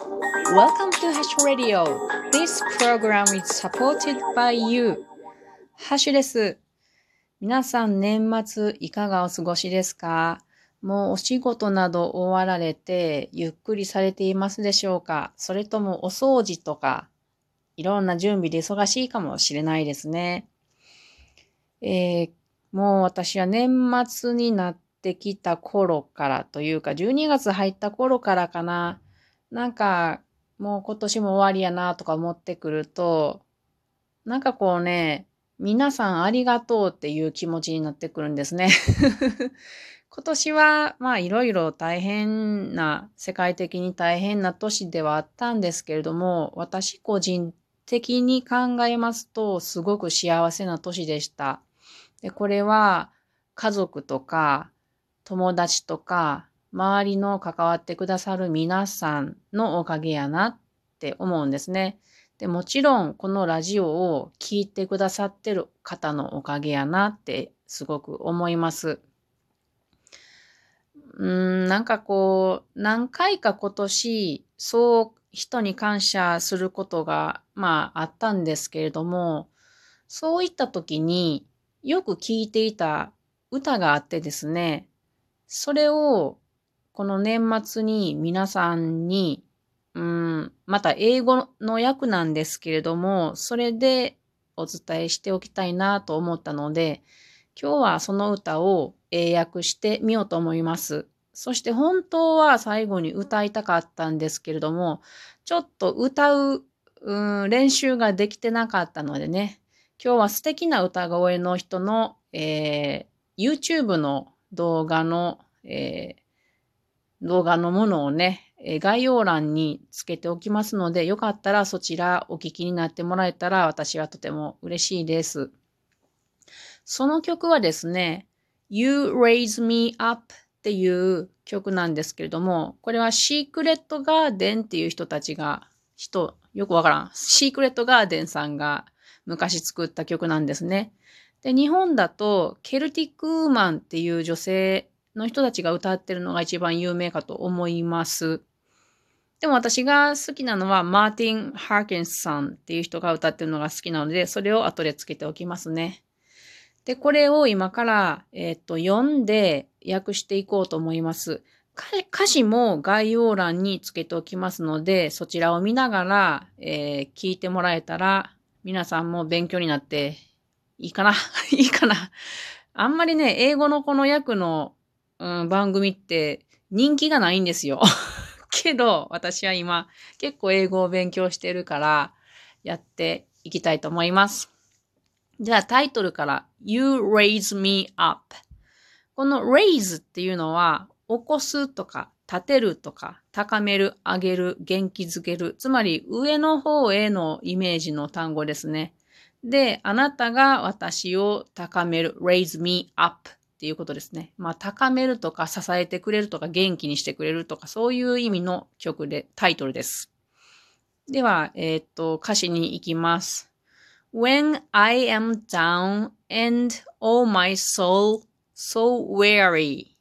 Welcome to Hash Radio. This program is supported by you. ハッシュです。皆さん年末いかがお過ごしですか？もうお仕事など終わられてゆっくりされていますでしょうか？それともお掃除とかいろんな準備で忙しいかもしれないですね。えー、もう私は年末になってきた頃からというか12月入った頃からかな。なんかもう今年も終わりやなとか思ってくるとなんかこうね皆さんありがとうっていう気持ちになってくるんですね。今年はまあいろいろ大変な、世界的に大変な年ではあったんですけれども、私個人的に考えますとすごく幸せな年でした。で、これは家族とか友達とか周りの関わってくださる皆さんのおかげやなって思うんですね。で、もちろんこのラジオを聴いてくださってる方のおかげやなってすごく思います。うん、なんかこう、何回か今年、そう人に感謝することが、まああったんですけれども、そういった時によく聴いていた歌があってですね、それをこの年末に皆さんにうん、また英語の訳なんですけれども、それでお伝えしておきたいなと思ったので、今日はその歌を英訳してみようと思います。そして本当は最後に歌いたかったんですけれども、ちょっと歌う、うん、練習ができてなかったのでね、今日は素敵な歌声の人の、えー、YouTube の動画の、えー、動画のものをね、概要欄につけておきますので、よかったらそちらお聞きになってもらえたら私はとても嬉しいです。その曲はですね、You Raise Me Up っていう曲なんですけれども、これはシークレットガーデンっていう人たちが、人、よくわからん。シークレットガーデンさんが昔作った曲なんですね。で、日本だとケルティックウーマンっていう女性の人たちが歌ってるのが一番有名かと思います。でも私が好きなのはマーティン・ハーケンスさんっていう人が歌ってるのが好きなので、それを後でつけておきますね。で、これを今から、えっ、と、読んで訳していこうと思います。歌詞も概要欄につけておきますので、そちらを見ながら、えー、聞いてもらえたら、皆さんも勉強になっていいかな いいかなあんまりね、英語のこの訳の、うん、番組って人気がないんですよ けど、私は今結構英語を勉強してるからやっていきたいと思います。じゃあタイトルから You raise me up この raise っていうのは起こすとか立てるとか高める、上げる、元気づける。つまり上の方へのイメージの単語ですね。で、あなたが私を高める raise me up っていうことですね。まあ、高めるとか支えてくれるとか元気にしてくれるとかそういう意味の曲で、タイトルです。では、えー、っと、歌詞に行きます。When I am down and all my soul so weary.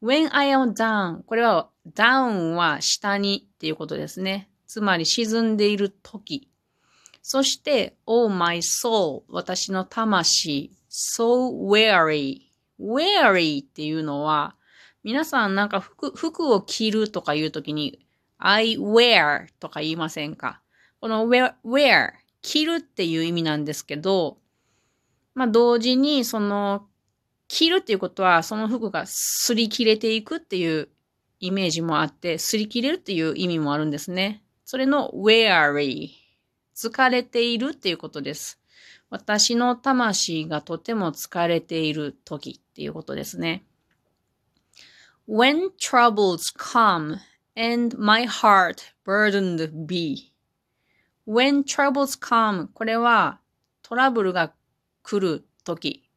When I am down. これは down は下にっていうことですね。つまり沈んでいる時。そして all my soul 私の魂 so weary weary っていうのは、皆さんなんか服、服を着るとかいうときに、I wear とか言いませんか？この wear, wear 着るっていう意味なんですけど、まあ同時にその着るっていうことはその服が擦り切れていくっていうイメージもあって、擦り切れるっていう意味もあるんですね。それの weary 疲れているっていうことです。私の魂がとても疲れている時っていうことですね。When troubles come and my heart burdened be. When troubles come これはトラブルが来る時。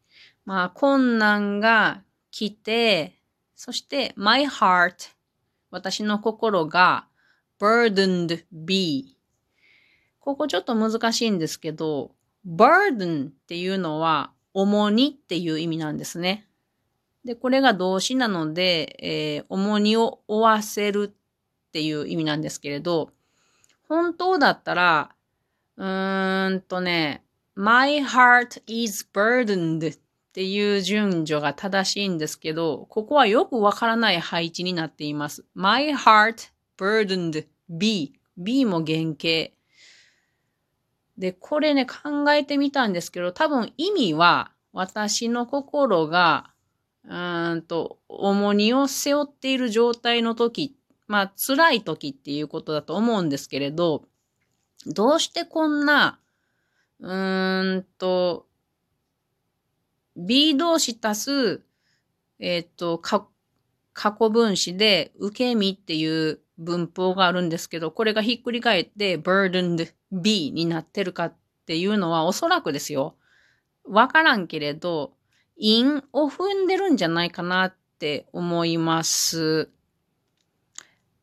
まあ困難が来て、そして my heart 私の心が burdened be ここちょっと難しいんですけど、burden っていうのは重荷っていう意味なんですね。で、これが動詞なので、えー、重荷を負わせるっていう意味なんですけれど、本当だったら、うーんとね、my heart is burdened っていう順序が正しいんですけど、ここはよくわからない配置になっています。my heart burdened B。B も原型。で、これね、考えてみたんですけど、多分意味は、私の心が、うんと、重荷を背負っている状態の時、まあ、辛い時っていうことだと思うんですけれど、どうしてこんな、うーんと、B 動詞足す、えっ、ー、と、過去分詞で、受け身っていう文法があるんですけど、これがひっくり返って burdened B になってるかっていうのはおそらくですよ。わからんけれど、因を踏んでるんじゃないかなって思います。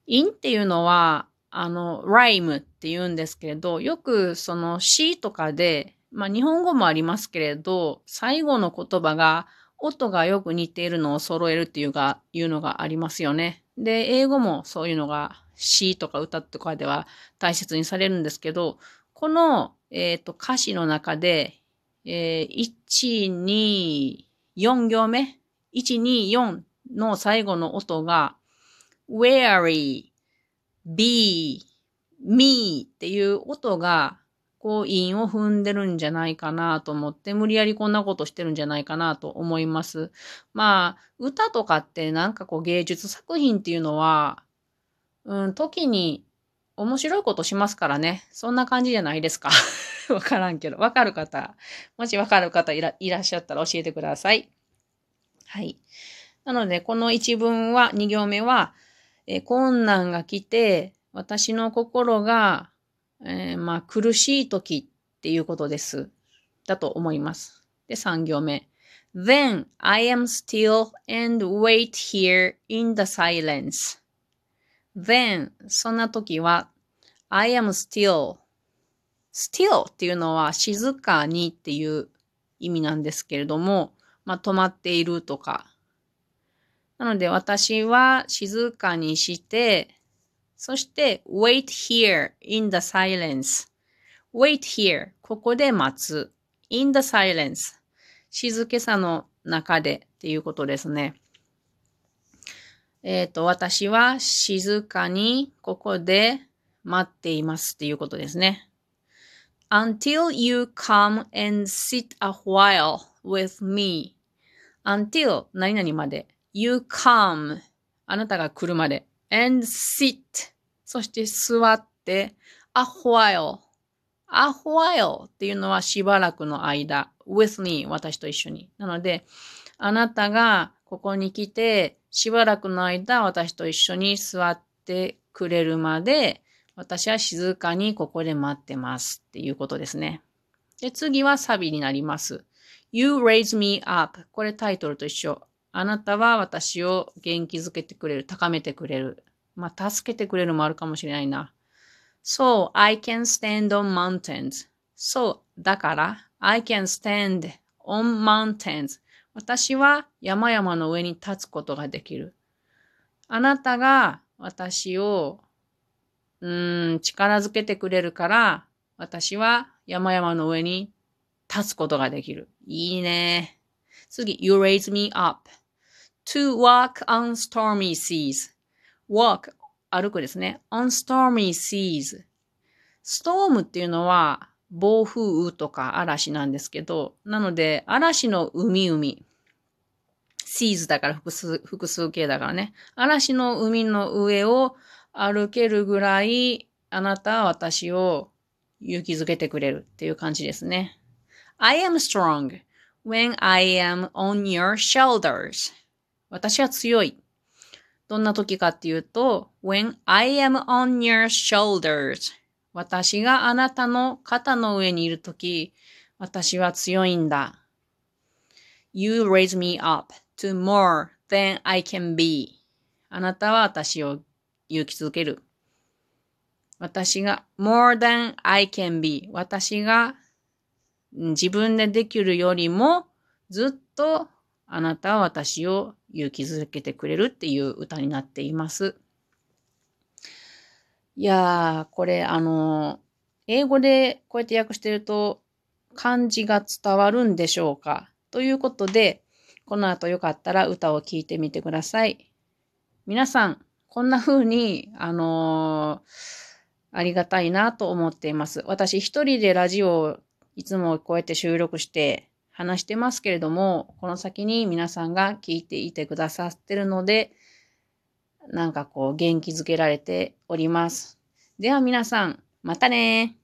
因っていうのは、あの、ライムって言うんですけれど、よくその詩とかで、まあ日本語もありますけれど、最後の言葉が音がよく似ているのを揃えるっていうが、いうのがありますよね。で、英語もそういうのが詩とか歌とかでは大切にされるんですけど、この、えっ、ー、と歌詞の中で、えー、1、2、4行目 ?1、2、4の最後の音が、wary, be, me っていう音が、こう、韻を踏んでるんじゃないかなと思って、無理やりこんなことしてるんじゃないかなと思います。まあ、歌とかってなんかこう芸術作品っていうのは、うん、時に面白いことしますからね。そんな感じじゃないですか。わからんけど。わかる方、もしわかる方いらっしゃったら教えてください。はい。なので、この一文は、二行目は、え困難が来て、私の心がえー、まあ、苦しい時っていうことです。だと思います。で、3行目。Then I am still and wait here in the silence. Then そんな時は I am still still っていうのは静かにっていう意味なんですけれども、まあ、止まっているとか。なので私は静かにしてそして wait here in the silence. wait here ここで待つ。in the silence 静けさの中でっていうことですね。えっ、ー、と、私は静かにここで待っていますっていうことですね。until you come and sit a while with me. until 何々まで。you come あなたが来るまで。and sit そして座って a while a while っていうのはしばらくの間 with me 私と一緒に。なので、あなたがここに来てしばらくの間私と一緒に座ってくれるまで私は静かにここで待ってますっていうことですね。で、次はサビになります。You raise me up これタイトルと一緒。あなたは私を元気づけてくれる、高めてくれる。まあ、助けてくれるもあるかもしれないな。So, I can stand on mountains. そう、だから、I can stand on mountains. 私は山々の上に立つことができる。あなたが私を、うーん、力づけてくれるから、私は山々の上に立つことができる。いいね。次、you raise me up to walk on stormy seas. walk 歩くですね。on stormy seas ストームっていうのは暴風雨とか嵐なんですけど、なので嵐の海海。Seas だから複数、複数形だからね。嵐の海の上を歩けるぐらいあなたは私を勇気づけてくれるっていう感じですね。I am strong when I am on your shoulders. 私は強い。どんな時かっていうと、when I am on your shoulders 私があなたの肩の上にいるとき、私は強いんだ。You raise me up to more than I can be あなたは私を勇気づける。私が more than I can be 私が自分でできるよりもずっとあなたは私を勇気づけてくれるっていう歌になっています。いやー、これ、あの、英語でこうやって訳してると、漢字が伝わるんでしょうか？ということで、この後よかったら歌を聴いてみてください。皆さん、こんな風に、あのー、ありがたいなと思っています。私一人でラジオをいつもこうやって収録して話してますけれども、この先に皆さんが聞いていてくださってるので、なんかこう元気づけられております。では皆さん、またね